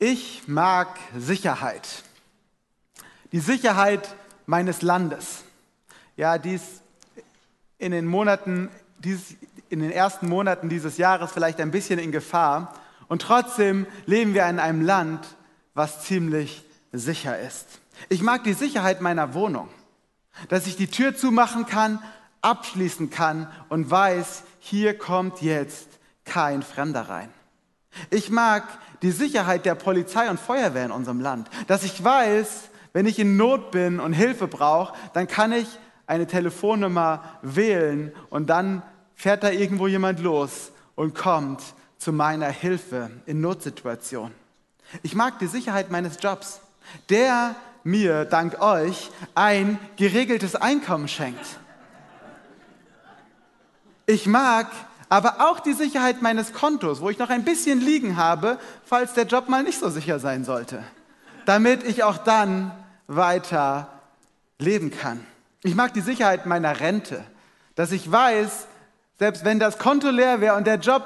Ich mag Sicherheit. Die Sicherheit meines Landes. Ja, dies in den Monaten, dies, in den ersten Monaten dieses Jahres vielleicht ein bisschen in Gefahr. Und trotzdem leben wir in einem Land, was ziemlich sicher ist. Ich mag die Sicherheit meiner Wohnung, dass ich die Tür zumachen kann, abschließen kann und weiß, hier kommt jetzt kein Fremder rein. Ich mag die Sicherheit der Polizei und Feuerwehr in unserem Land, dass ich weiß, wenn ich in Not bin und Hilfe brauche, dann kann ich eine Telefonnummer wählen und dann fährt da irgendwo jemand los und kommt zu meiner Hilfe in Notsituationen. Ich mag die Sicherheit meines Jobs, der mir dank euch ein geregeltes Einkommen schenkt. Ich mag aber auch die Sicherheit meines Kontos, wo ich noch ein bisschen liegen habe, falls der Job mal nicht so sicher sein sollte, damit ich auch dann weiter leben kann. Ich mag die Sicherheit meiner Rente, dass ich weiß, selbst wenn das Konto leer wäre und der Job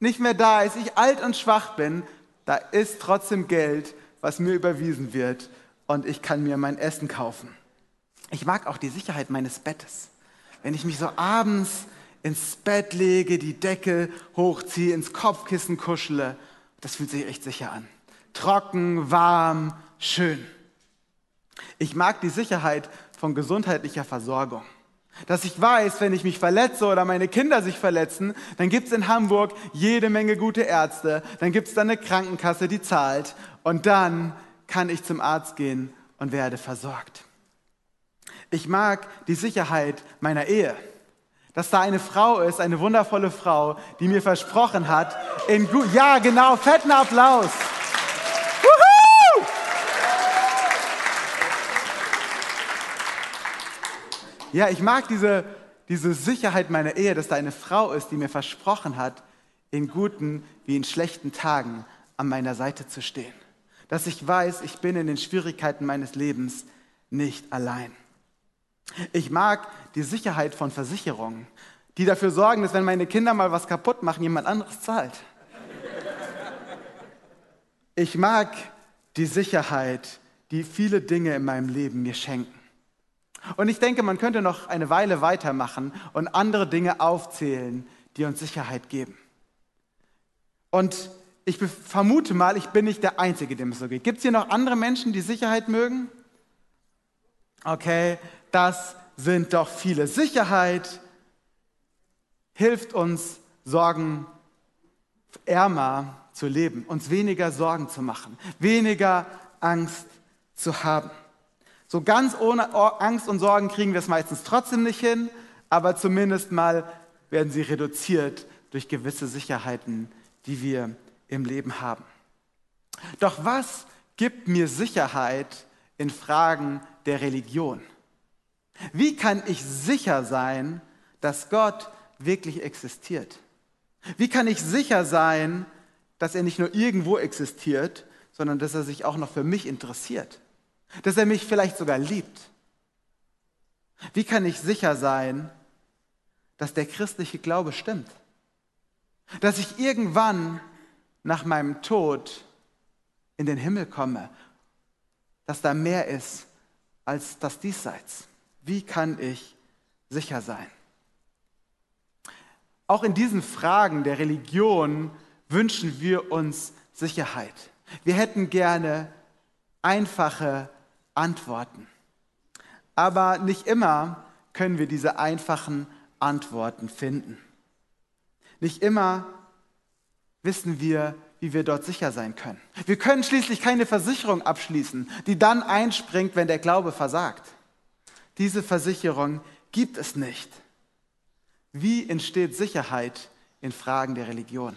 nicht mehr da ist, ich alt und schwach bin, da ist trotzdem Geld, was mir überwiesen wird und ich kann mir mein Essen kaufen. Ich mag auch die Sicherheit meines Bettes. Wenn ich mich so abends ins Bett lege, die Decke hochziehe, ins Kopfkissen kuschele. Das fühlt sich echt sicher an. Trocken, warm, schön. Ich mag die Sicherheit von gesundheitlicher Versorgung. Dass ich weiß, wenn ich mich verletze oder meine Kinder sich verletzen, dann gibt es in Hamburg jede Menge gute Ärzte, dann gibt es da eine Krankenkasse, die zahlt und dann kann ich zum Arzt gehen und werde versorgt. Ich mag die Sicherheit meiner Ehe dass da eine Frau ist, eine wundervolle Frau, die mir versprochen hat, in ja genau, fetten Applaus. Woohoo! Ja, ich mag diese, diese Sicherheit meiner Ehe, dass da eine Frau ist, die mir versprochen hat, in guten wie in schlechten Tagen an meiner Seite zu stehen. Dass ich weiß, ich bin in den Schwierigkeiten meines Lebens nicht allein. Ich mag die Sicherheit von Versicherungen, die dafür sorgen, dass wenn meine Kinder mal was kaputt machen, jemand anderes zahlt. Ich mag die Sicherheit, die viele Dinge in meinem Leben mir schenken. Und ich denke, man könnte noch eine Weile weitermachen und andere Dinge aufzählen, die uns Sicherheit geben. Und ich vermute mal, ich bin nicht der Einzige, dem es so geht. Gibt es hier noch andere Menschen, die Sicherheit mögen? Okay, das sind doch viele. Sicherheit hilft uns, Sorgen ärmer zu leben, uns weniger Sorgen zu machen, weniger Angst zu haben. So ganz ohne Angst und Sorgen kriegen wir es meistens trotzdem nicht hin, aber zumindest mal werden sie reduziert durch gewisse Sicherheiten, die wir im Leben haben. Doch was gibt mir Sicherheit in Fragen der Religion? Wie kann ich sicher sein, dass Gott wirklich existiert? Wie kann ich sicher sein, dass er nicht nur irgendwo existiert, sondern dass er sich auch noch für mich interessiert? Dass er mich vielleicht sogar liebt? Wie kann ich sicher sein, dass der christliche Glaube stimmt? Dass ich irgendwann nach meinem Tod in den Himmel komme, dass da mehr ist als das Diesseits. Wie kann ich sicher sein? Auch in diesen Fragen der Religion wünschen wir uns Sicherheit. Wir hätten gerne einfache Antworten. Aber nicht immer können wir diese einfachen Antworten finden. Nicht immer wissen wir, wie wir dort sicher sein können. Wir können schließlich keine Versicherung abschließen, die dann einspringt, wenn der Glaube versagt. Diese Versicherung gibt es nicht. Wie entsteht Sicherheit in Fragen der Religion?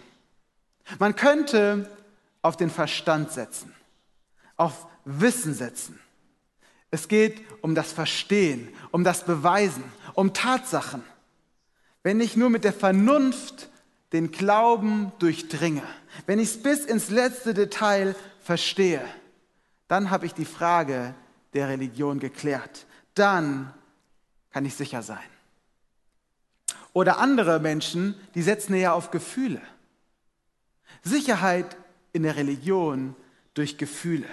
Man könnte auf den Verstand setzen, auf Wissen setzen. Es geht um das Verstehen, um das Beweisen, um Tatsachen. Wenn ich nur mit der Vernunft den Glauben durchdringe, wenn ich es bis ins letzte Detail verstehe, dann habe ich die Frage der Religion geklärt dann kann ich sicher sein. Oder andere Menschen, die setzen eher auf Gefühle. Sicherheit in der Religion, durch Gefühle.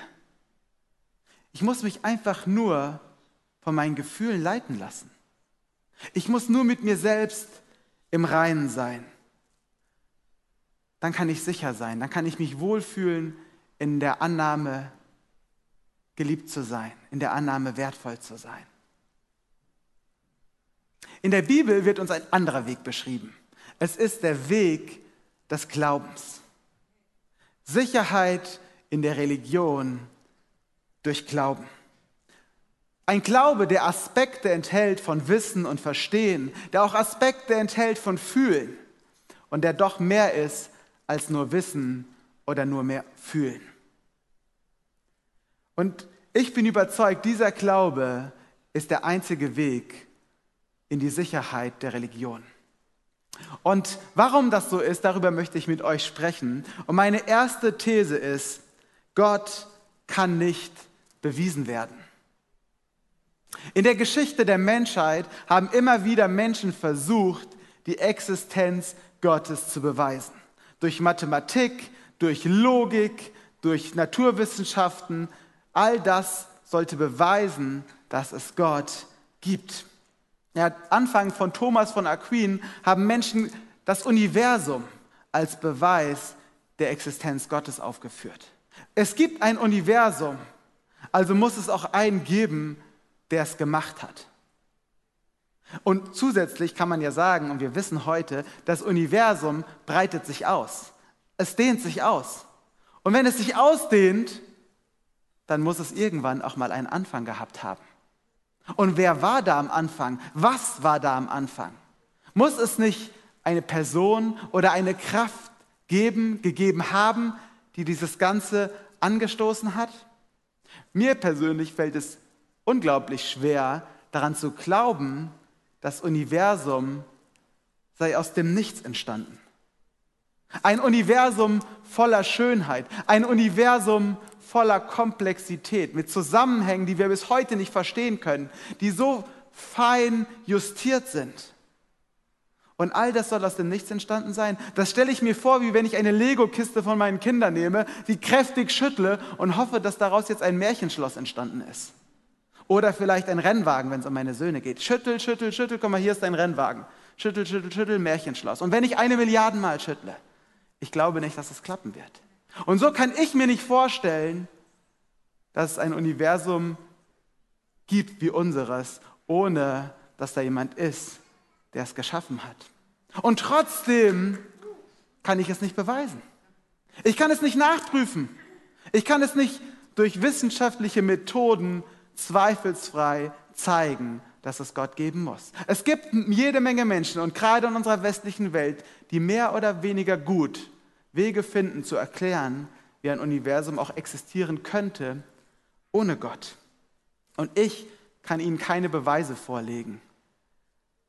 Ich muss mich einfach nur von meinen Gefühlen leiten lassen. Ich muss nur mit mir selbst im Reinen sein. Dann kann ich sicher sein, dann kann ich mich wohlfühlen in der Annahme, geliebt zu sein, in der Annahme, wertvoll zu sein. In der Bibel wird uns ein anderer Weg beschrieben. Es ist der Weg des Glaubens. Sicherheit in der Religion durch Glauben. Ein Glaube, der Aspekte enthält von Wissen und Verstehen, der auch Aspekte enthält von Fühlen und der doch mehr ist als nur Wissen oder nur mehr Fühlen. Und ich bin überzeugt, dieser Glaube ist der einzige Weg in die Sicherheit der Religion. Und warum das so ist, darüber möchte ich mit euch sprechen. Und meine erste These ist, Gott kann nicht bewiesen werden. In der Geschichte der Menschheit haben immer wieder Menschen versucht, die Existenz Gottes zu beweisen. Durch Mathematik, durch Logik, durch Naturwissenschaften. All das sollte beweisen, dass es Gott gibt. Ja, Anfang von Thomas von Aquin haben Menschen das Universum als Beweis der Existenz Gottes aufgeführt. Es gibt ein Universum, also muss es auch einen geben, der es gemacht hat. Und zusätzlich kann man ja sagen, und wir wissen heute, das Universum breitet sich aus. Es dehnt sich aus. Und wenn es sich ausdehnt, dann muss es irgendwann auch mal einen Anfang gehabt haben. Und wer war da am Anfang? Was war da am Anfang? Muss es nicht eine Person oder eine Kraft geben, gegeben haben, die dieses Ganze angestoßen hat? Mir persönlich fällt es unglaublich schwer, daran zu glauben, das Universum sei aus dem Nichts entstanden. Ein Universum voller Schönheit, ein Universum voller Komplexität, mit Zusammenhängen, die wir bis heute nicht verstehen können, die so fein justiert sind. Und all das soll aus dem Nichts entstanden sein. Das stelle ich mir vor, wie wenn ich eine Lego-Kiste von meinen Kindern nehme, die kräftig schüttle und hoffe, dass daraus jetzt ein Märchenschloss entstanden ist. Oder vielleicht ein Rennwagen, wenn es um meine Söhne geht. Schüttel, schüttel, schüttel, komm mal, hier ist dein Rennwagen. Schüttel, schüttel, schüttel, Märchenschloss. Und wenn ich eine Milliarde Mal schüttle, ich glaube nicht, dass es klappen wird. Und so kann ich mir nicht vorstellen, dass es ein Universum gibt wie unseres, ohne dass da jemand ist, der es geschaffen hat. Und trotzdem kann ich es nicht beweisen. Ich kann es nicht nachprüfen. Ich kann es nicht durch wissenschaftliche Methoden zweifelsfrei zeigen, dass es Gott geben muss. Es gibt jede Menge Menschen und gerade in unserer westlichen Welt, die mehr oder weniger gut Wege finden zu erklären, wie ein Universum auch existieren könnte ohne Gott. Und ich kann ihnen keine Beweise vorlegen,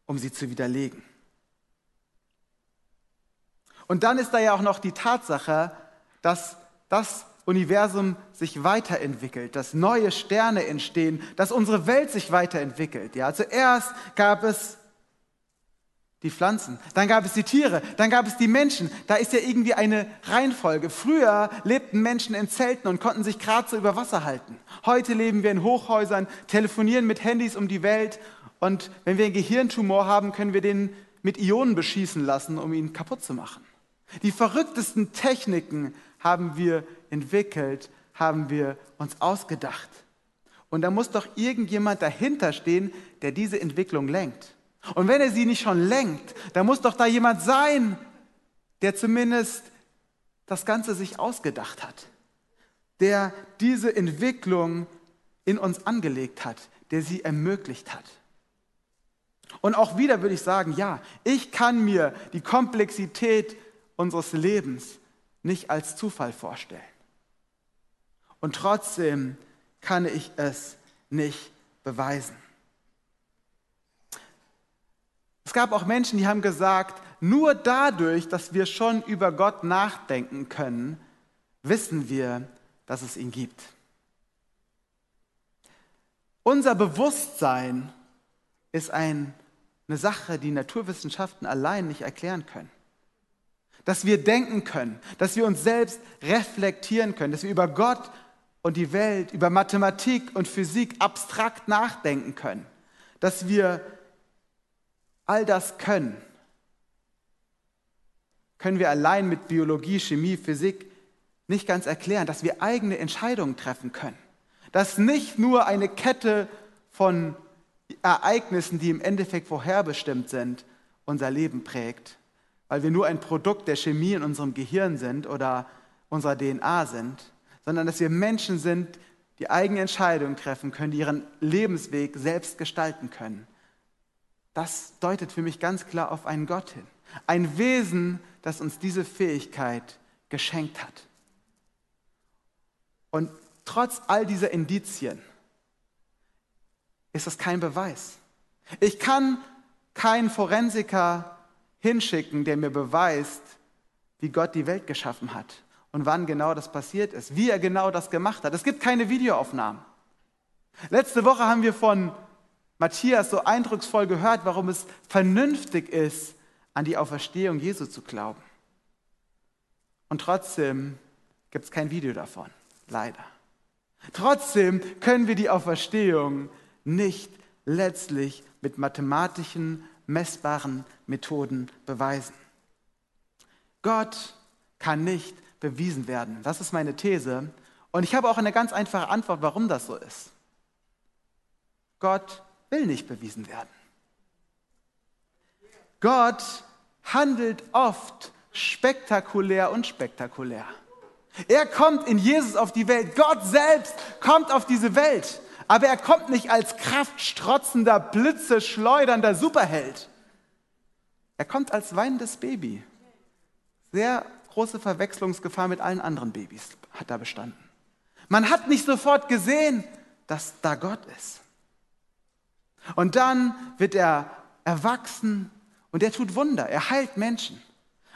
um sie zu widerlegen. Und dann ist da ja auch noch die Tatsache, dass das Universum sich weiterentwickelt, dass neue Sterne entstehen, dass unsere Welt sich weiterentwickelt. Ja, zuerst gab es die Pflanzen, dann gab es die Tiere, dann gab es die Menschen. Da ist ja irgendwie eine Reihenfolge. Früher lebten Menschen in Zelten und konnten sich gerade so über Wasser halten. Heute leben wir in Hochhäusern, telefonieren mit Handys um die Welt und wenn wir einen Gehirntumor haben, können wir den mit Ionen beschießen lassen, um ihn kaputt zu machen. Die verrücktesten Techniken haben wir entwickelt, haben wir uns ausgedacht. Und da muss doch irgendjemand dahinter stehen, der diese Entwicklung lenkt. Und wenn er sie nicht schon lenkt, dann muss doch da jemand sein, der zumindest das Ganze sich ausgedacht hat, der diese Entwicklung in uns angelegt hat, der sie ermöglicht hat. Und auch wieder würde ich sagen, ja, ich kann mir die Komplexität unseres Lebens nicht als Zufall vorstellen. Und trotzdem kann ich es nicht beweisen. Es gab auch Menschen, die haben gesagt, nur dadurch, dass wir schon über Gott nachdenken können, wissen wir, dass es ihn gibt. Unser Bewusstsein ist ein, eine Sache, die Naturwissenschaften allein nicht erklären können. dass wir denken können, dass wir uns selbst reflektieren können, dass wir über Gott und die Welt, über Mathematik und Physik abstrakt nachdenken können, dass wir all das können, können wir allein mit Biologie, Chemie, Physik nicht ganz erklären, dass wir eigene Entscheidungen treffen können, dass nicht nur eine Kette von Ereignissen, die im Endeffekt vorherbestimmt sind, unser Leben prägt, weil wir nur ein Produkt der Chemie in unserem Gehirn sind oder unserer DNA sind, sondern dass wir Menschen sind, die eigene Entscheidungen treffen können, die ihren Lebensweg selbst gestalten können. Das deutet für mich ganz klar auf einen Gott hin. Ein Wesen, das uns diese Fähigkeit geschenkt hat. Und trotz all dieser Indizien ist das kein Beweis. Ich kann keinen Forensiker hinschicken, der mir beweist, wie Gott die Welt geschaffen hat und wann genau das passiert ist, wie er genau das gemacht hat. Es gibt keine Videoaufnahmen. Letzte Woche haben wir von Matthias so eindrucksvoll gehört, warum es vernünftig ist, an die Auferstehung Jesu zu glauben. Und trotzdem gibt es kein Video davon, leider. Trotzdem können wir die Auferstehung nicht letztlich mit mathematischen, messbaren Methoden beweisen. Gott kann nicht bewiesen werden. Das ist meine These. Und ich habe auch eine ganz einfache Antwort, warum das so ist. Gott will nicht bewiesen werden. Gott handelt oft spektakulär und spektakulär. Er kommt in Jesus auf die Welt. Gott selbst kommt auf diese Welt. Aber er kommt nicht als kraftstrotzender, Blitze schleudernder Superheld. Er kommt als weinendes Baby. Sehr große Verwechslungsgefahr mit allen anderen Babys hat da bestanden. Man hat nicht sofort gesehen, dass da Gott ist. Und dann wird er erwachsen und er tut Wunder. Er heilt Menschen.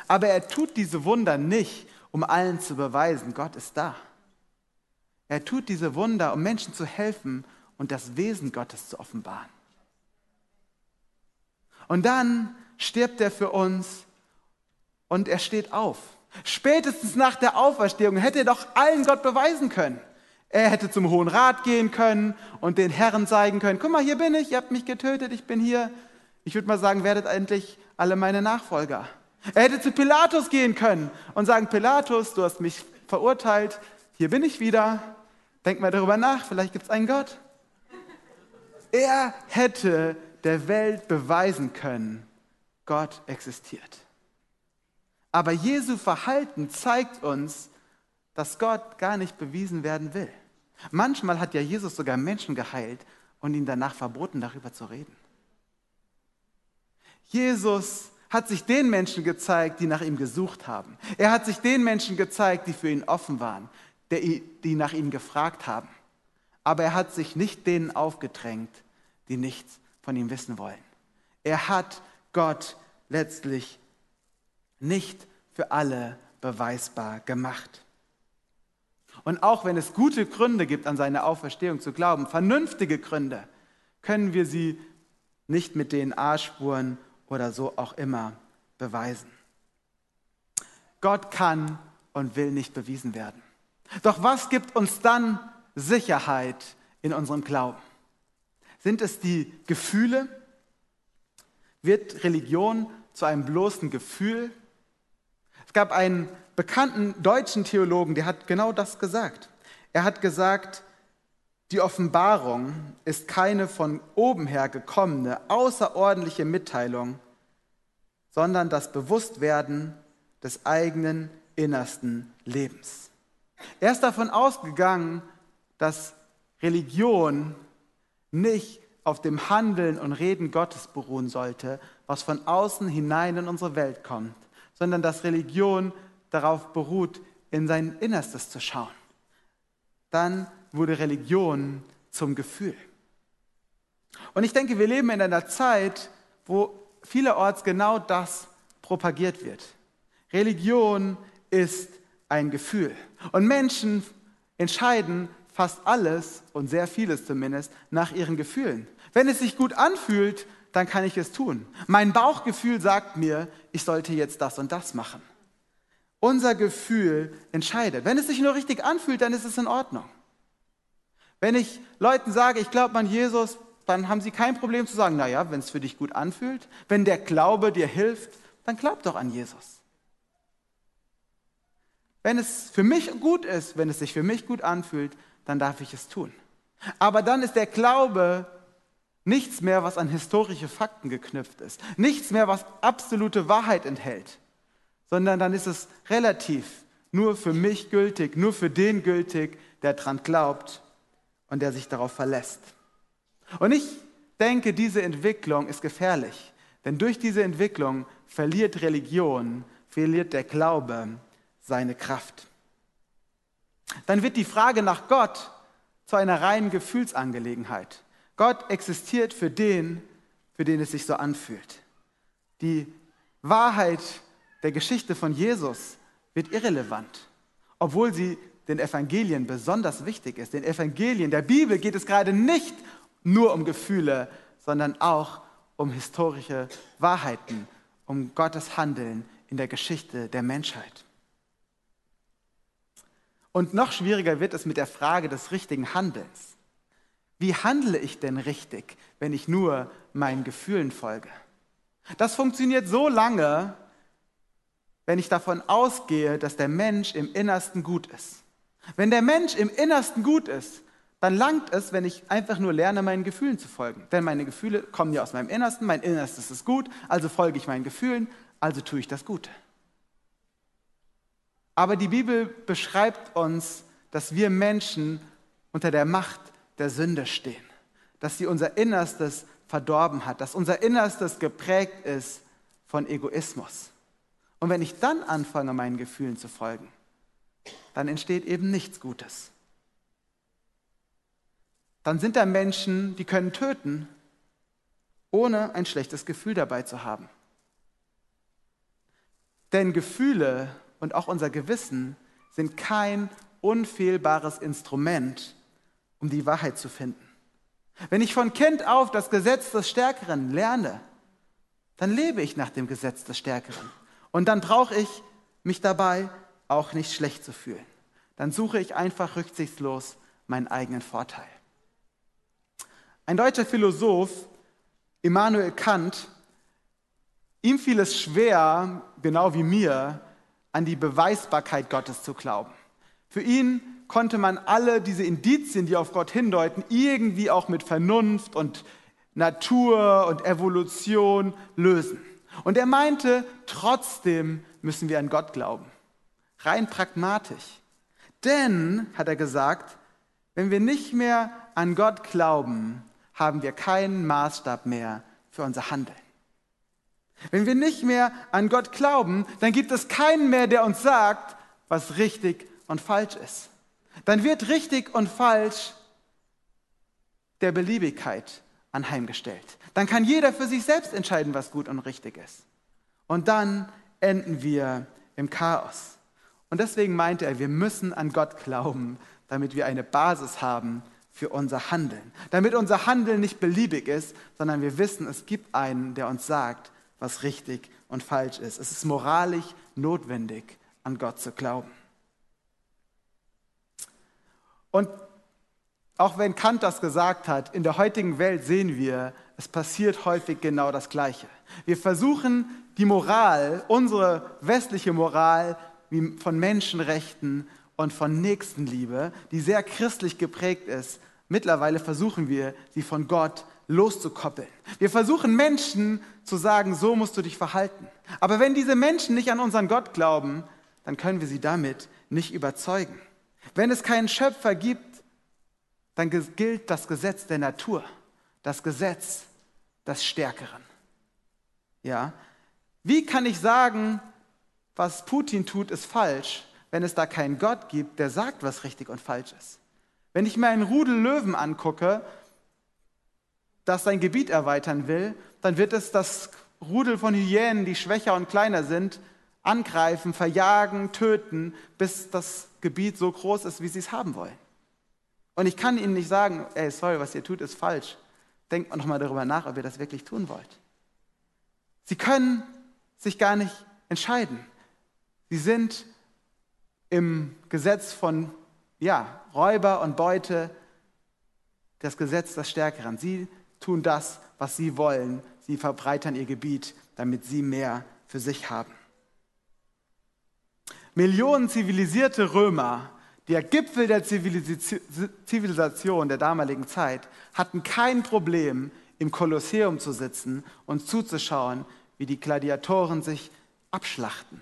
Aber er tut diese Wunder nicht, um allen zu beweisen, Gott ist da. Er tut diese Wunder, um Menschen zu helfen und das Wesen Gottes zu offenbaren. Und dann stirbt er für uns und er steht auf. Spätestens nach der Auferstehung hätte er doch allen Gott beweisen können. Er hätte zum Hohen Rat gehen können und den Herren zeigen können, guck mal, hier bin ich, ihr habt mich getötet, ich bin hier. Ich würde mal sagen, werdet endlich alle meine Nachfolger. Er hätte zu Pilatus gehen können und sagen, Pilatus, du hast mich verurteilt, hier bin ich wieder, denk mal darüber nach, vielleicht gibt es einen Gott. Er hätte der Welt beweisen können, Gott existiert. Aber Jesu Verhalten zeigt uns, dass Gott gar nicht bewiesen werden will. Manchmal hat ja Jesus sogar Menschen geheilt und ihnen danach verboten, darüber zu reden. Jesus hat sich den Menschen gezeigt, die nach ihm gesucht haben. Er hat sich den Menschen gezeigt, die für ihn offen waren, die nach ihm gefragt haben. Aber er hat sich nicht denen aufgedrängt, die nichts von ihm wissen wollen. Er hat Gott letztlich nicht für alle beweisbar gemacht. Und auch wenn es gute Gründe gibt, an seine Auferstehung zu glauben, vernünftige Gründe, können wir sie nicht mit DNA-Spuren oder so auch immer beweisen. Gott kann und will nicht bewiesen werden. Doch was gibt uns dann Sicherheit in unserem Glauben? Sind es die Gefühle? Wird Religion zu einem bloßen Gefühl? Es gab einen bekannten deutschen Theologen, der hat genau das gesagt. Er hat gesagt, die Offenbarung ist keine von oben her gekommene, außerordentliche Mitteilung, sondern das Bewusstwerden des eigenen innersten Lebens. Er ist davon ausgegangen, dass Religion nicht auf dem Handeln und Reden Gottes beruhen sollte, was von außen hinein in unsere Welt kommt, sondern dass Religion darauf beruht, in sein Innerstes zu schauen. Dann wurde Religion zum Gefühl. Und ich denke, wir leben in einer Zeit, wo vielerorts genau das propagiert wird. Religion ist ein Gefühl. Und Menschen entscheiden fast alles und sehr vieles zumindest nach ihren Gefühlen. Wenn es sich gut anfühlt, dann kann ich es tun. Mein Bauchgefühl sagt mir, ich sollte jetzt das und das machen. Unser Gefühl entscheidet. Wenn es sich nur richtig anfühlt, dann ist es in Ordnung. Wenn ich Leuten sage, ich glaube an Jesus, dann haben sie kein Problem zu sagen, naja, wenn es für dich gut anfühlt, wenn der Glaube dir hilft, dann glaub doch an Jesus. Wenn es für mich gut ist, wenn es sich für mich gut anfühlt, dann darf ich es tun. Aber dann ist der Glaube nichts mehr, was an historische Fakten geknüpft ist, nichts mehr, was absolute Wahrheit enthält, sondern dann ist es relativ nur für mich gültig, nur für den gültig, der dran glaubt und der sich darauf verlässt. Und ich denke, diese Entwicklung ist gefährlich, denn durch diese Entwicklung verliert Religion, verliert der Glaube seine Kraft. Dann wird die Frage nach Gott zu einer reinen Gefühlsangelegenheit. Gott existiert für den, für den es sich so anfühlt. Die Wahrheit der Geschichte von Jesus wird irrelevant, obwohl sie den Evangelien besonders wichtig ist. Den Evangelien der Bibel geht es gerade nicht nur um Gefühle, sondern auch um historische Wahrheiten, um Gottes Handeln in der Geschichte der Menschheit. Und noch schwieriger wird es mit der Frage des richtigen Handelns. Wie handle ich denn richtig, wenn ich nur meinen Gefühlen folge? Das funktioniert so lange, wenn ich davon ausgehe, dass der Mensch im Innersten gut ist. Wenn der Mensch im Innersten gut ist, dann langt es, wenn ich einfach nur lerne, meinen Gefühlen zu folgen. Denn meine Gefühle kommen ja aus meinem Innersten, mein Innerstes ist gut, also folge ich meinen Gefühlen, also tue ich das Gute. Aber die Bibel beschreibt uns, dass wir Menschen unter der Macht der Sünde stehen, dass sie unser Innerstes verdorben hat, dass unser Innerstes geprägt ist von Egoismus. Und wenn ich dann anfange, meinen Gefühlen zu folgen, dann entsteht eben nichts Gutes. Dann sind da Menschen, die können töten, ohne ein schlechtes Gefühl dabei zu haben. Denn Gefühle und auch unser Gewissen sind kein unfehlbares Instrument, um die Wahrheit zu finden. Wenn ich von Kind auf das Gesetz des Stärkeren lerne, dann lebe ich nach dem Gesetz des Stärkeren. Und dann brauche ich mich dabei auch nicht schlecht zu fühlen. Dann suche ich einfach rücksichtslos meinen eigenen Vorteil. Ein deutscher Philosoph, Immanuel Kant, ihm fiel es schwer, genau wie mir, an die Beweisbarkeit Gottes zu glauben. Für ihn konnte man alle diese Indizien, die auf Gott hindeuten, irgendwie auch mit Vernunft und Natur und Evolution lösen. Und er meinte, trotzdem müssen wir an Gott glauben. Rein pragmatisch. Denn, hat er gesagt, wenn wir nicht mehr an Gott glauben, haben wir keinen Maßstab mehr für unser Handeln. Wenn wir nicht mehr an Gott glauben, dann gibt es keinen mehr, der uns sagt, was richtig und falsch ist. Dann wird richtig und falsch der Beliebigkeit anheimgestellt. Dann kann jeder für sich selbst entscheiden, was gut und richtig ist. Und dann enden wir im Chaos. Und deswegen meinte er, wir müssen an Gott glauben, damit wir eine Basis haben für unser Handeln. Damit unser Handeln nicht beliebig ist, sondern wir wissen, es gibt einen, der uns sagt, was richtig und falsch ist. Es ist moralisch notwendig, an Gott zu glauben. Und auch wenn Kant das gesagt hat, in der heutigen Welt sehen wir, es passiert häufig genau das Gleiche. Wir versuchen die Moral, unsere westliche Moral, von Menschenrechten und von Nächstenliebe, die sehr christlich geprägt ist, mittlerweile versuchen wir, sie von Gott loszukoppeln. Wir versuchen Menschen zu sagen, so musst du dich verhalten. Aber wenn diese Menschen nicht an unseren Gott glauben, dann können wir sie damit nicht überzeugen. Wenn es keinen Schöpfer gibt, dann gilt das Gesetz der Natur, das Gesetz des Stärkeren. Ja? Wie kann ich sagen, was Putin tut, ist falsch, wenn es da keinen Gott gibt, der sagt, was richtig und falsch ist? Wenn ich mir einen Rudel Löwen angucke das sein Gebiet erweitern will, dann wird es das Rudel von Hyänen, die schwächer und kleiner sind, angreifen, verjagen, töten, bis das Gebiet so groß ist, wie sie es haben wollen. Und ich kann ihnen nicht sagen, ey, sorry, was ihr tut, ist falsch. Denkt noch mal darüber nach, ob ihr das wirklich tun wollt. Sie können sich gar nicht entscheiden. Sie sind im Gesetz von ja, Räuber und Beute das Gesetz des Stärkeren. Sie tun das, was sie wollen. Sie verbreitern ihr Gebiet, damit sie mehr für sich haben. Millionen zivilisierte Römer, der Gipfel der Zivilisation der damaligen Zeit, hatten kein Problem, im Kolosseum zu sitzen und zuzuschauen, wie die Gladiatoren sich abschlachten,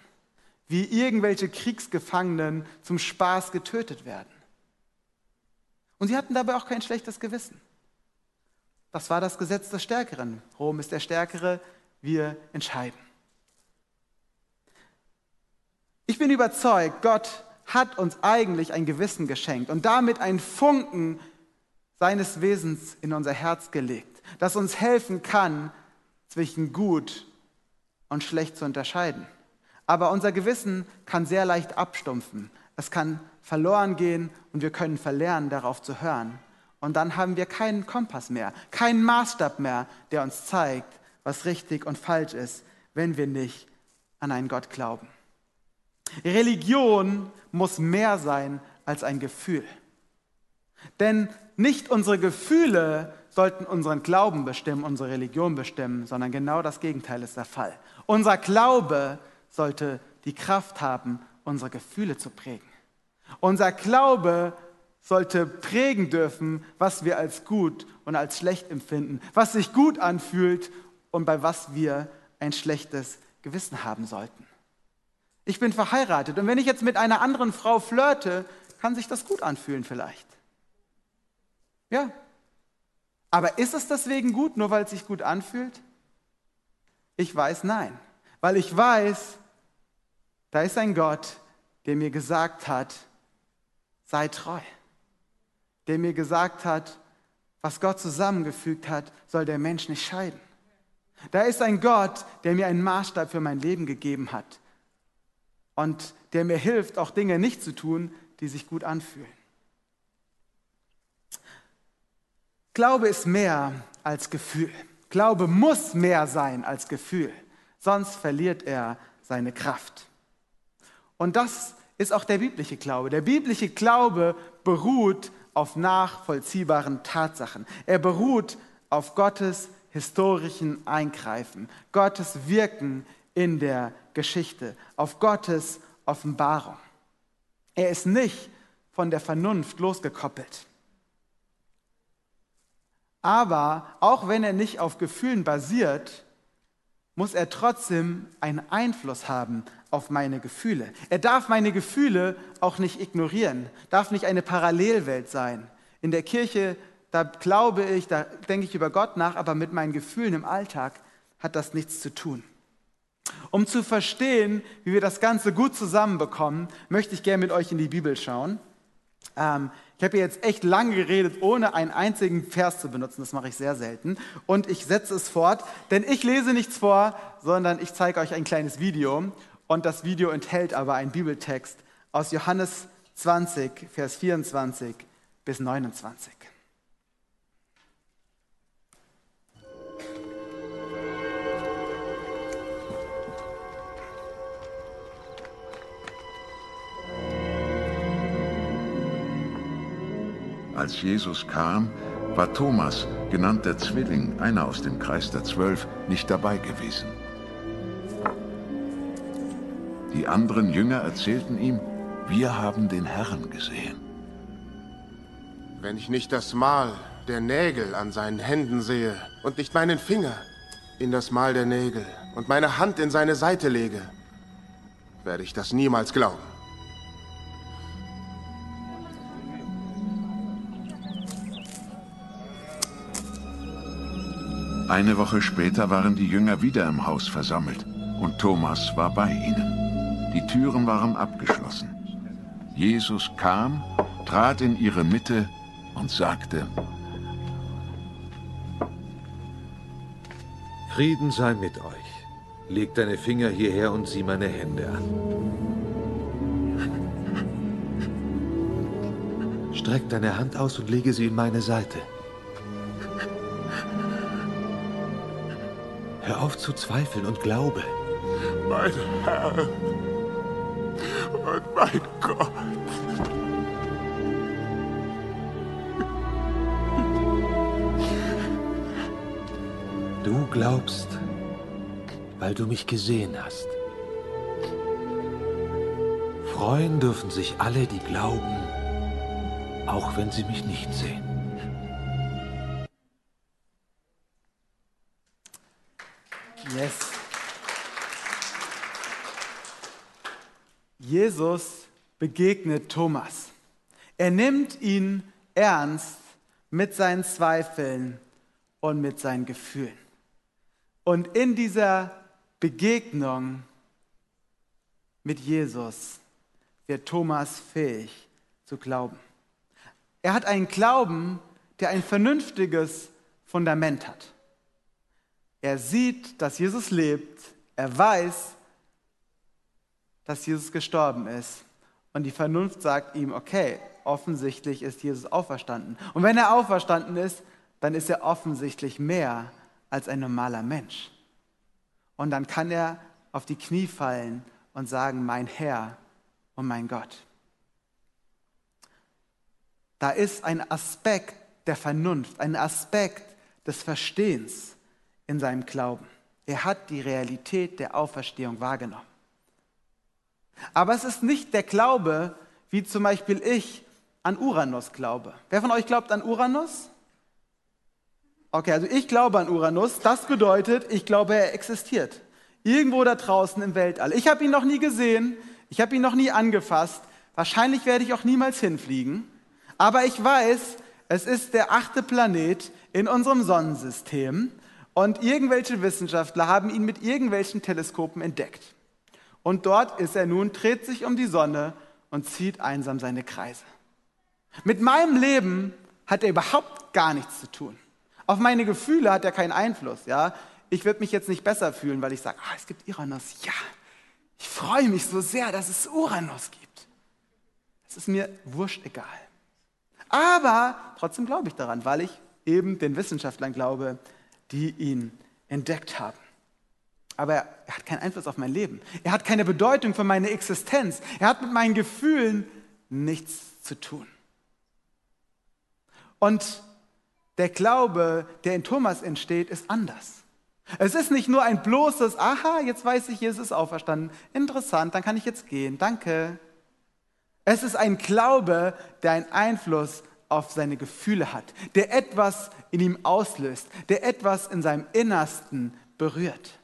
wie irgendwelche Kriegsgefangenen zum Spaß getötet werden. Und sie hatten dabei auch kein schlechtes Gewissen. Das war das Gesetz des Stärkeren. Rom ist der Stärkere, wir entscheiden. Ich bin überzeugt, Gott hat uns eigentlich ein Gewissen geschenkt und damit einen Funken seines Wesens in unser Herz gelegt, das uns helfen kann, zwischen gut und schlecht zu unterscheiden. Aber unser Gewissen kann sehr leicht abstumpfen. Es kann verloren gehen und wir können verlernen, darauf zu hören. Und dann haben wir keinen Kompass mehr, keinen Maßstab mehr, der uns zeigt, was richtig und falsch ist, wenn wir nicht an einen Gott glauben. Religion muss mehr sein als ein Gefühl. Denn nicht unsere Gefühle sollten unseren Glauben bestimmen, unsere Religion bestimmen, sondern genau das Gegenteil ist der Fall. Unser Glaube sollte die Kraft haben, unsere Gefühle zu prägen. Unser Glaube sollte prägen dürfen, was wir als gut und als schlecht empfinden, was sich gut anfühlt und bei was wir ein schlechtes Gewissen haben sollten. Ich bin verheiratet und wenn ich jetzt mit einer anderen Frau flirte, kann sich das gut anfühlen vielleicht. Ja. Aber ist es deswegen gut, nur weil es sich gut anfühlt? Ich weiß nein, weil ich weiß, da ist ein Gott, der mir gesagt hat, sei treu. Der mir gesagt hat, was Gott zusammengefügt hat, soll der Mensch nicht scheiden. Da ist ein Gott, der mir einen Maßstab für mein Leben gegeben hat und der mir hilft, auch Dinge nicht zu tun, die sich gut anfühlen. Glaube ist mehr als Gefühl. Glaube muss mehr sein als Gefühl, sonst verliert er seine Kraft. Und das ist auch der biblische Glaube. Der biblische Glaube beruht auf nachvollziehbaren Tatsachen. Er beruht auf Gottes historischen Eingreifen, Gottes Wirken in der Geschichte, auf Gottes Offenbarung. Er ist nicht von der Vernunft losgekoppelt. Aber auch wenn er nicht auf Gefühlen basiert, muss er trotzdem einen Einfluss haben auf meine Gefühle. Er darf meine Gefühle auch nicht ignorieren, darf nicht eine Parallelwelt sein. In der Kirche, da glaube ich, da denke ich über Gott nach, aber mit meinen Gefühlen im Alltag hat das nichts zu tun. Um zu verstehen, wie wir das Ganze gut zusammenbekommen, möchte ich gerne mit euch in die Bibel schauen. Ähm, ich habe jetzt echt lange geredet, ohne einen einzigen Vers zu benutzen. Das mache ich sehr selten. Und ich setze es fort, denn ich lese nichts vor, sondern ich zeige euch ein kleines Video. Und das Video enthält aber einen Bibeltext aus Johannes 20, Vers 24 bis 29. Als Jesus kam, war Thomas, genannt der Zwilling, einer aus dem Kreis der Zwölf, nicht dabei gewesen. Die anderen Jünger erzählten ihm, wir haben den Herrn gesehen. Wenn ich nicht das Mal der Nägel an seinen Händen sehe und nicht meinen Finger in das Mal der Nägel und meine Hand in seine Seite lege, werde ich das niemals glauben. Eine Woche später waren die Jünger wieder im Haus versammelt und Thomas war bei ihnen. Die Türen waren abgeschlossen. Jesus kam, trat in ihre Mitte und sagte, Frieden sei mit euch. Leg deine Finger hierher und sieh meine Hände an. Streck deine Hand aus und lege sie in meine Seite. Auf zu zweifeln und glaube. Mein Herr Gott, mein Gott. Du glaubst, weil du mich gesehen hast. Freuen dürfen sich alle, die glauben, auch wenn sie mich nicht sehen. Jesus begegnet Thomas. Er nimmt ihn ernst mit seinen Zweifeln und mit seinen Gefühlen. Und in dieser Begegnung mit Jesus wird Thomas fähig zu glauben. Er hat einen Glauben, der ein vernünftiges Fundament hat. Er sieht, dass Jesus lebt. Er weiß, dass Jesus gestorben ist. Und die Vernunft sagt ihm, okay, offensichtlich ist Jesus auferstanden. Und wenn er auferstanden ist, dann ist er offensichtlich mehr als ein normaler Mensch. Und dann kann er auf die Knie fallen und sagen, mein Herr und mein Gott. Da ist ein Aspekt der Vernunft, ein Aspekt des Verstehens in seinem Glauben. Er hat die Realität der Auferstehung wahrgenommen. Aber es ist nicht der Glaube, wie zum Beispiel ich an Uranus glaube. Wer von euch glaubt an Uranus? Okay, also ich glaube an Uranus. Das bedeutet, ich glaube, er existiert. Irgendwo da draußen im Weltall. Ich habe ihn noch nie gesehen. Ich habe ihn noch nie angefasst. Wahrscheinlich werde ich auch niemals hinfliegen. Aber ich weiß, es ist der achte Planet in unserem Sonnensystem. Und irgendwelche Wissenschaftler haben ihn mit irgendwelchen Teleskopen entdeckt. Und dort ist er nun, dreht sich um die Sonne und zieht einsam seine Kreise. Mit meinem Leben hat er überhaupt gar nichts zu tun. Auf meine Gefühle hat er keinen Einfluss. Ja? Ich würde mich jetzt nicht besser fühlen, weil ich sage, ah, es gibt Uranus. Ja, ich freue mich so sehr, dass es Uranus gibt. Es ist mir wurscht egal. Aber trotzdem glaube ich daran, weil ich eben den Wissenschaftlern glaube, die ihn entdeckt haben. Aber er hat keinen Einfluss auf mein Leben. Er hat keine Bedeutung für meine Existenz. Er hat mit meinen Gefühlen nichts zu tun. Und der Glaube, der in Thomas entsteht, ist anders. Es ist nicht nur ein bloßes, aha, jetzt weiß ich, Jesus ist auferstanden. Interessant, dann kann ich jetzt gehen. Danke. Es ist ein Glaube, der einen Einfluss auf seine Gefühle hat, der etwas in ihm auslöst, der etwas in seinem Innersten berührt,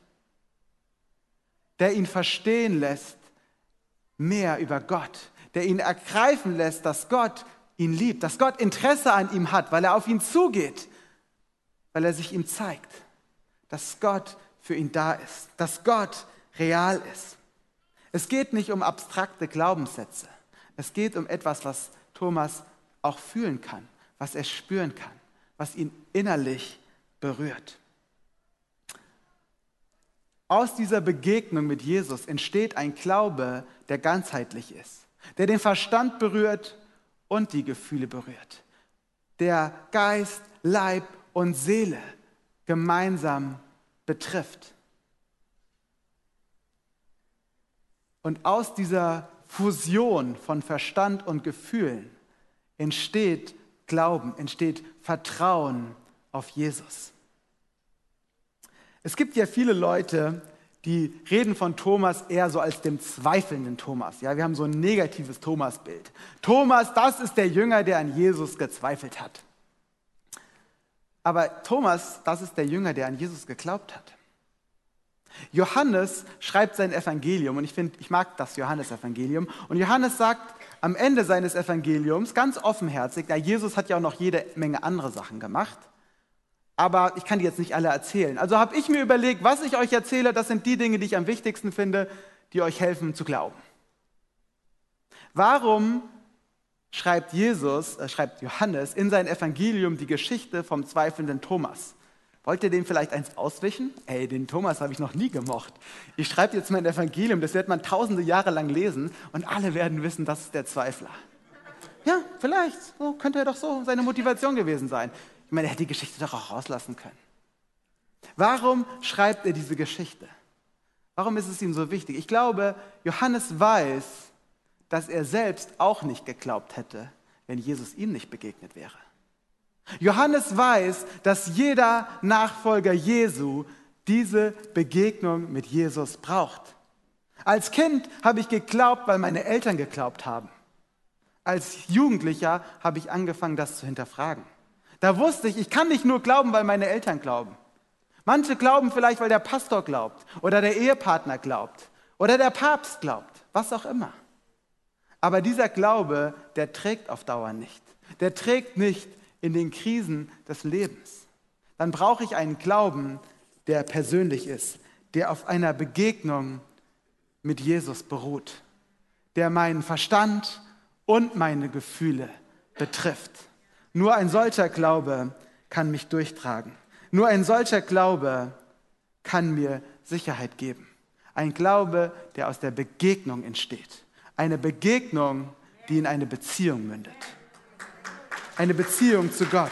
der ihn verstehen lässt mehr über Gott, der ihn ergreifen lässt, dass Gott ihn liebt, dass Gott Interesse an ihm hat, weil er auf ihn zugeht, weil er sich ihm zeigt, dass Gott für ihn da ist, dass Gott real ist. Es geht nicht um abstrakte Glaubenssätze. Es geht um etwas, was Thomas auch fühlen kann, was er spüren kann, was ihn innerlich berührt. Aus dieser Begegnung mit Jesus entsteht ein Glaube, der ganzheitlich ist, der den Verstand berührt und die Gefühle berührt. Der Geist, Leib und Seele gemeinsam betrifft. Und aus dieser Fusion von Verstand und Gefühlen entsteht Glauben, entsteht Vertrauen auf Jesus. Es gibt ja viele Leute, die reden von Thomas eher so als dem zweifelnden Thomas. Ja, wir haben so ein negatives Thomas-Bild. Thomas, das ist der Jünger, der an Jesus gezweifelt hat. Aber Thomas, das ist der Jünger, der an Jesus geglaubt hat. Johannes schreibt sein Evangelium und ich finde, ich mag das Johannesevangelium. Und Johannes sagt am Ende seines Evangeliums ganz offenherzig, ja, Jesus hat ja auch noch jede Menge andere Sachen gemacht aber ich kann die jetzt nicht alle erzählen. Also habe ich mir überlegt, was ich euch erzähle, das sind die Dinge, die ich am wichtigsten finde, die euch helfen zu glauben. Warum schreibt Jesus, äh, schreibt Johannes in sein Evangelium die Geschichte vom zweifelnden Thomas? Wollt ihr dem vielleicht eins auswischen? Ey, den Thomas habe ich noch nie gemocht. Ich schreibe jetzt mein Evangelium, das wird man tausende Jahre lang lesen und alle werden wissen, das ist der Zweifler. Ja, vielleicht. So könnte er doch so seine Motivation gewesen sein. Ich meine, er hätte die Geschichte doch auch rauslassen können. Warum schreibt er diese Geschichte? Warum ist es ihm so wichtig? Ich glaube, Johannes weiß, dass er selbst auch nicht geglaubt hätte, wenn Jesus ihm nicht begegnet wäre. Johannes weiß, dass jeder Nachfolger Jesu diese Begegnung mit Jesus braucht. Als Kind habe ich geglaubt, weil meine Eltern geglaubt haben. Als Jugendlicher habe ich angefangen, das zu hinterfragen. Da wusste ich, ich kann nicht nur glauben, weil meine Eltern glauben. Manche glauben vielleicht, weil der Pastor glaubt oder der Ehepartner glaubt oder der Papst glaubt, was auch immer. Aber dieser Glaube, der trägt auf Dauer nicht. Der trägt nicht in den Krisen des Lebens. Dann brauche ich einen Glauben, der persönlich ist, der auf einer Begegnung mit Jesus beruht, der meinen Verstand und meine Gefühle betrifft. Nur ein solcher Glaube kann mich durchtragen. Nur ein solcher Glaube kann mir Sicherheit geben. Ein Glaube, der aus der Begegnung entsteht. Eine Begegnung, die in eine Beziehung mündet eine Beziehung zu Gott.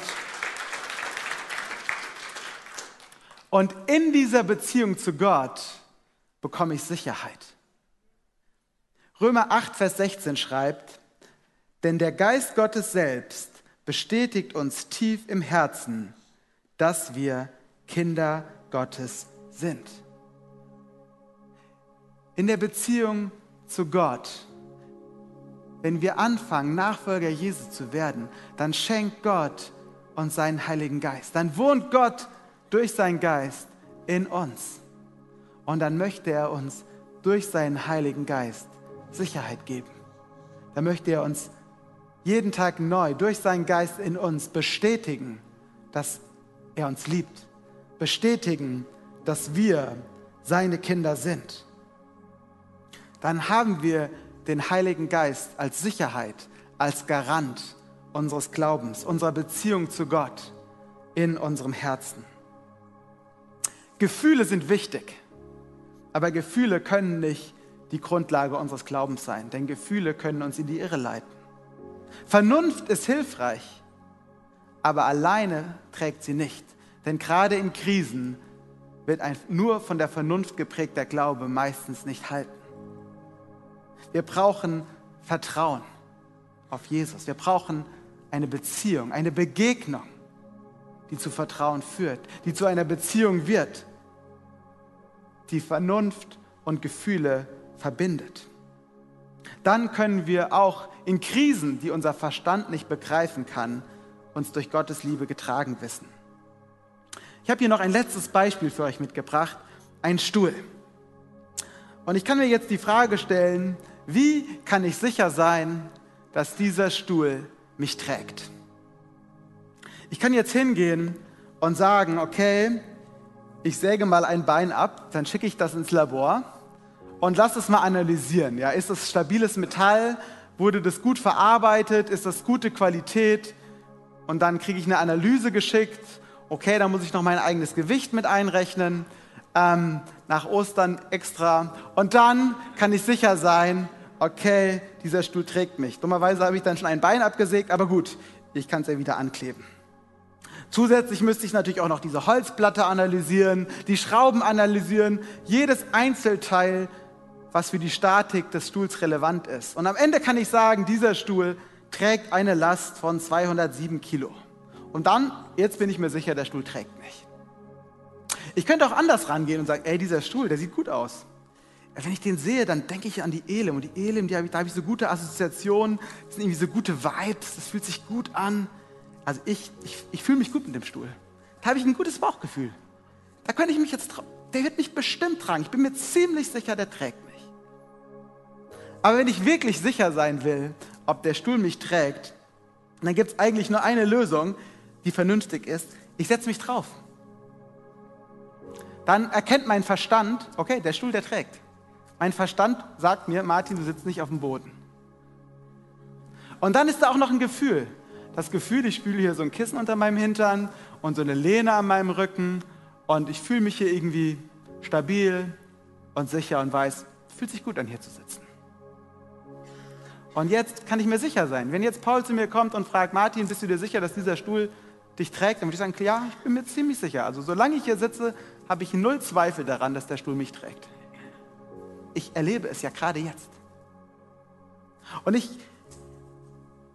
Und in dieser Beziehung zu Gott bekomme ich Sicherheit. Römer 8, Vers 16 schreibt, denn der Geist Gottes selbst bestätigt uns tief im Herzen, dass wir Kinder Gottes sind. In der Beziehung zu Gott wenn wir anfangen, Nachfolger Jesu zu werden, dann schenkt Gott uns seinen Heiligen Geist. Dann wohnt Gott durch seinen Geist in uns. Und dann möchte er uns durch seinen Heiligen Geist Sicherheit geben. Dann möchte er uns jeden Tag neu durch seinen Geist in uns bestätigen, dass er uns liebt. Bestätigen, dass wir seine Kinder sind. Dann haben wir den Heiligen Geist als Sicherheit, als Garant unseres Glaubens, unserer Beziehung zu Gott in unserem Herzen. Gefühle sind wichtig, aber Gefühle können nicht die Grundlage unseres Glaubens sein, denn Gefühle können uns in die Irre leiten. Vernunft ist hilfreich, aber alleine trägt sie nicht, denn gerade in Krisen wird ein nur von der Vernunft geprägter Glaube meistens nicht halten. Wir brauchen Vertrauen auf Jesus. Wir brauchen eine Beziehung, eine Begegnung, die zu Vertrauen führt, die zu einer Beziehung wird, die Vernunft und Gefühle verbindet. Dann können wir auch in Krisen, die unser Verstand nicht begreifen kann, uns durch Gottes Liebe getragen wissen. Ich habe hier noch ein letztes Beispiel für euch mitgebracht, ein Stuhl. Und ich kann mir jetzt die Frage stellen, wie kann ich sicher sein, dass dieser Stuhl mich trägt? Ich kann jetzt hingehen und sagen, okay, ich säge mal ein Bein ab, dann schicke ich das ins Labor und lass es mal analysieren. Ja, ist das stabiles Metall? Wurde das gut verarbeitet? Ist das gute Qualität? Und dann kriege ich eine Analyse geschickt. Okay, dann muss ich noch mein eigenes Gewicht mit einrechnen ähm, nach Ostern extra. Und dann kann ich sicher sein, okay, dieser Stuhl trägt mich. Dummerweise habe ich dann schon ein Bein abgesägt, aber gut, ich kann es ja wieder ankleben. Zusätzlich müsste ich natürlich auch noch diese Holzplatte analysieren, die Schrauben analysieren, jedes Einzelteil, was für die Statik des Stuhls relevant ist. Und am Ende kann ich sagen, dieser Stuhl trägt eine Last von 207 Kilo. Und dann, jetzt bin ich mir sicher, der Stuhl trägt mich. Ich könnte auch anders rangehen und sagen, ey, dieser Stuhl, der sieht gut aus. Wenn ich den sehe, dann denke ich an die Elim. Und die Elim, die habe ich, da habe ich so gute Assoziationen, das sind irgendwie so gute Vibes, das fühlt sich gut an. Also ich, ich, ich fühle mich gut mit dem Stuhl. Da habe ich ein gutes Bauchgefühl. Da könnte ich mich jetzt, der wird mich bestimmt tragen. Ich bin mir ziemlich sicher, der trägt mich. Aber wenn ich wirklich sicher sein will, ob der Stuhl mich trägt, dann gibt es eigentlich nur eine Lösung, die vernünftig ist. Ich setze mich drauf dann erkennt mein Verstand, okay, der Stuhl, der trägt. Mein Verstand sagt mir, Martin, du sitzt nicht auf dem Boden. Und dann ist da auch noch ein Gefühl. Das Gefühl, ich spüle hier so ein Kissen unter meinem Hintern und so eine Lehne an meinem Rücken und ich fühle mich hier irgendwie stabil und sicher und weiß, fühlt sich gut an, hier zu sitzen. Und jetzt kann ich mir sicher sein, wenn jetzt Paul zu mir kommt und fragt, Martin, bist du dir sicher, dass dieser Stuhl dich trägt, dann würde ich sagen, ja, ich bin mir ziemlich sicher. Also solange ich hier sitze, habe ich null Zweifel daran, dass der Stuhl mich trägt. Ich erlebe es ja gerade jetzt. Und ich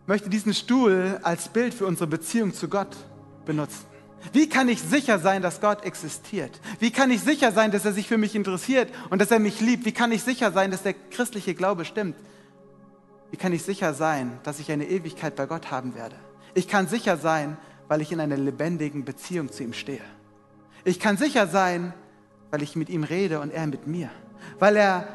möchte diesen Stuhl als Bild für unsere Beziehung zu Gott benutzen. Wie kann ich sicher sein, dass Gott existiert? Wie kann ich sicher sein, dass er sich für mich interessiert und dass er mich liebt? Wie kann ich sicher sein, dass der christliche Glaube stimmt? Kann ich sicher sein, dass ich eine Ewigkeit bei Gott haben werde? Ich kann sicher sein, weil ich in einer lebendigen Beziehung zu ihm stehe. Ich kann sicher sein, weil ich mit ihm rede und er mit mir. Weil er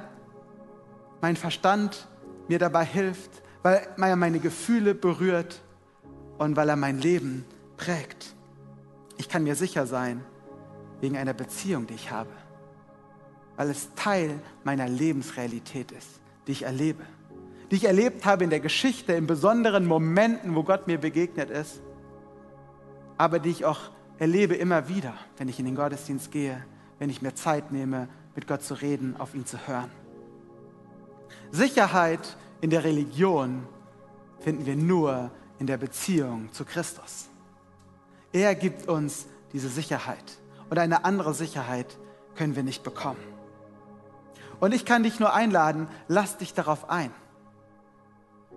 mein Verstand mir dabei hilft, weil er meine Gefühle berührt und weil er mein Leben prägt. Ich kann mir sicher sein, wegen einer Beziehung, die ich habe, weil es Teil meiner Lebensrealität ist, die ich erlebe, die ich erlebt habe in der Geschichte, in besonderen Momenten, wo Gott mir begegnet ist, aber die ich auch erlebe immer wieder, wenn ich in den Gottesdienst gehe, wenn ich mir Zeit nehme, mit Gott zu reden, auf ihn zu hören. Sicherheit in der Religion finden wir nur in der Beziehung zu Christus. Er gibt uns diese Sicherheit und eine andere Sicherheit können wir nicht bekommen. Und ich kann dich nur einladen, lass dich darauf ein.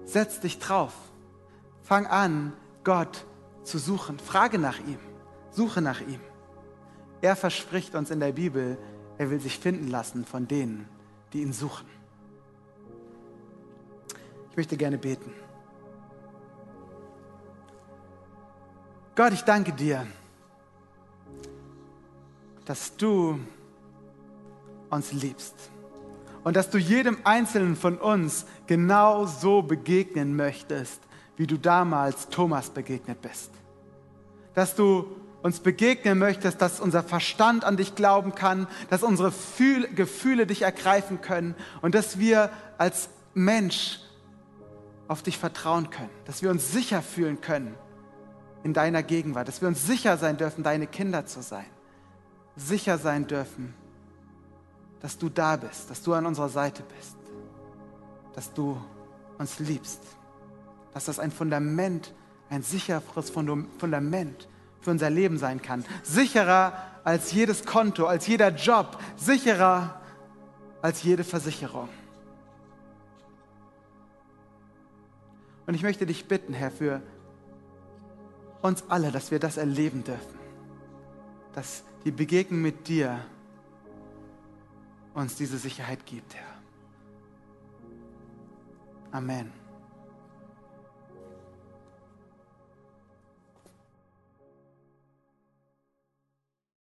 Setz dich drauf. Fang an, Gott zu suchen. Frage nach ihm. Suche nach ihm. Er verspricht uns in der Bibel, er will sich finden lassen von denen, die ihn suchen. Ich möchte gerne beten. Gott, ich danke dir, dass du uns liebst und dass du jedem Einzelnen von uns genau so begegnen möchtest, wie du damals Thomas begegnet bist. Dass du uns begegnen möchtest, dass unser Verstand an dich glauben kann, dass unsere Gefühle dich ergreifen können und dass wir als Mensch auf dich vertrauen können, dass wir uns sicher fühlen können in deiner Gegenwart, dass wir uns sicher sein dürfen, deine Kinder zu sein, sicher sein dürfen, dass du da bist, dass du an unserer Seite bist, dass du uns liebst, dass das ein Fundament, ein sicheres Fundament für unser Leben sein kann. Sicherer als jedes Konto, als jeder Job, sicherer als jede Versicherung. Und ich möchte dich bitten, Herr, für uns alle, dass wir das erleben dürfen. Dass die Begegnung mit dir uns diese Sicherheit gibt, Herr. Amen.